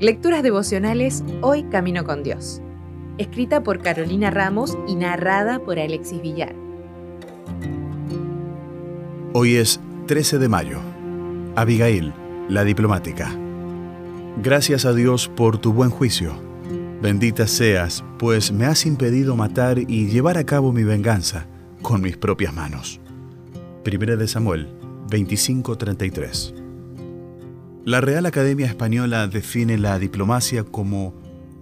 Lecturas devocionales Hoy Camino con Dios. Escrita por Carolina Ramos y narrada por Alexis Villar. Hoy es 13 de mayo. Abigail, la diplomática. Gracias a Dios por tu buen juicio. Bendita seas, pues me has impedido matar y llevar a cabo mi venganza con mis propias manos. Primera de Samuel 25:33 la Real Academia Española define la diplomacia como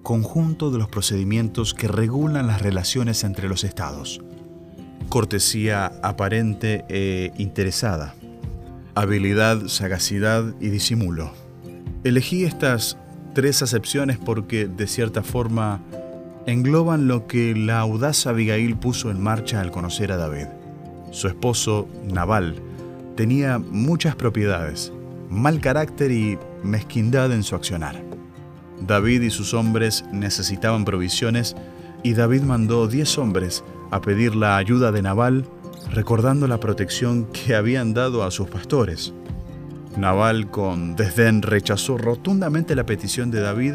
conjunto de los procedimientos que regulan las relaciones entre los estados. Cortesía aparente e interesada. Habilidad, sagacidad y disimulo. Elegí estas tres acepciones porque, de cierta forma, engloban lo que la audaz Abigail puso en marcha al conocer a David. Su esposo, Naval, tenía muchas propiedades, mal carácter y mezquindad en su accionar. David y sus hombres necesitaban provisiones y David mandó diez hombres a pedir la ayuda de Nabal, recordando la protección que habían dado a sus pastores. Nabal con desdén rechazó rotundamente la petición de David,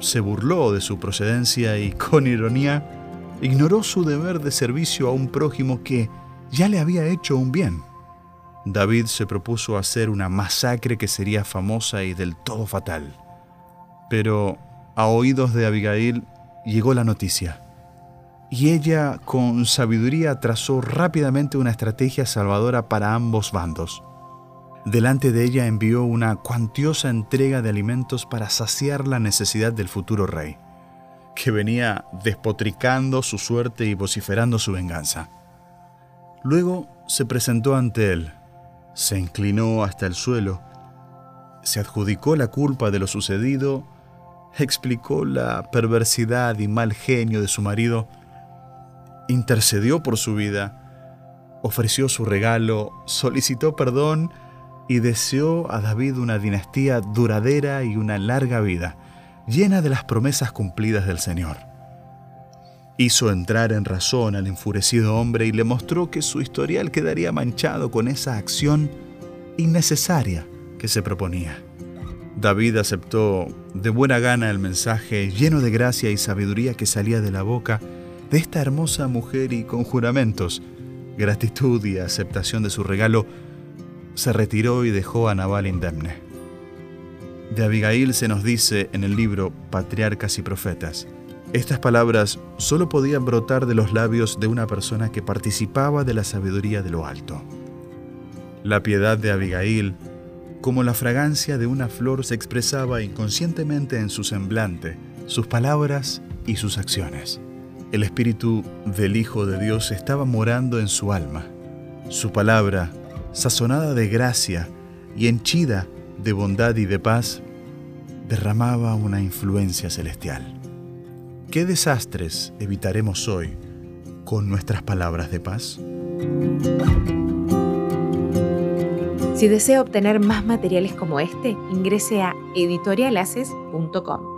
se burló de su procedencia y con ironía ignoró su deber de servicio a un prójimo que ya le había hecho un bien. David se propuso hacer una masacre que sería famosa y del todo fatal. Pero a oídos de Abigail llegó la noticia, y ella con sabiduría trazó rápidamente una estrategia salvadora para ambos bandos. Delante de ella envió una cuantiosa entrega de alimentos para saciar la necesidad del futuro rey, que venía despotricando su suerte y vociferando su venganza. Luego se presentó ante él, se inclinó hasta el suelo, se adjudicó la culpa de lo sucedido, explicó la perversidad y mal genio de su marido, intercedió por su vida, ofreció su regalo, solicitó perdón y deseó a David una dinastía duradera y una larga vida, llena de las promesas cumplidas del Señor. Hizo entrar en razón al enfurecido hombre y le mostró que su historial quedaría manchado con esa acción innecesaria que se proponía. David aceptó de buena gana el mensaje lleno de gracia y sabiduría que salía de la boca de esta hermosa mujer y con juramentos, gratitud y aceptación de su regalo, se retiró y dejó a Nabal indemne. De Abigail se nos dice en el libro Patriarcas y Profetas, estas palabras solo podían brotar de los labios de una persona que participaba de la sabiduría de lo alto. La piedad de Abigail, como la fragancia de una flor, se expresaba inconscientemente en su semblante, sus palabras y sus acciones. El espíritu del Hijo de Dios estaba morando en su alma. Su palabra, sazonada de gracia y henchida de bondad y de paz, derramaba una influencia celestial. ¿Qué desastres evitaremos hoy con nuestras palabras de paz? Si desea obtener más materiales como este, ingrese a editorialaces.com.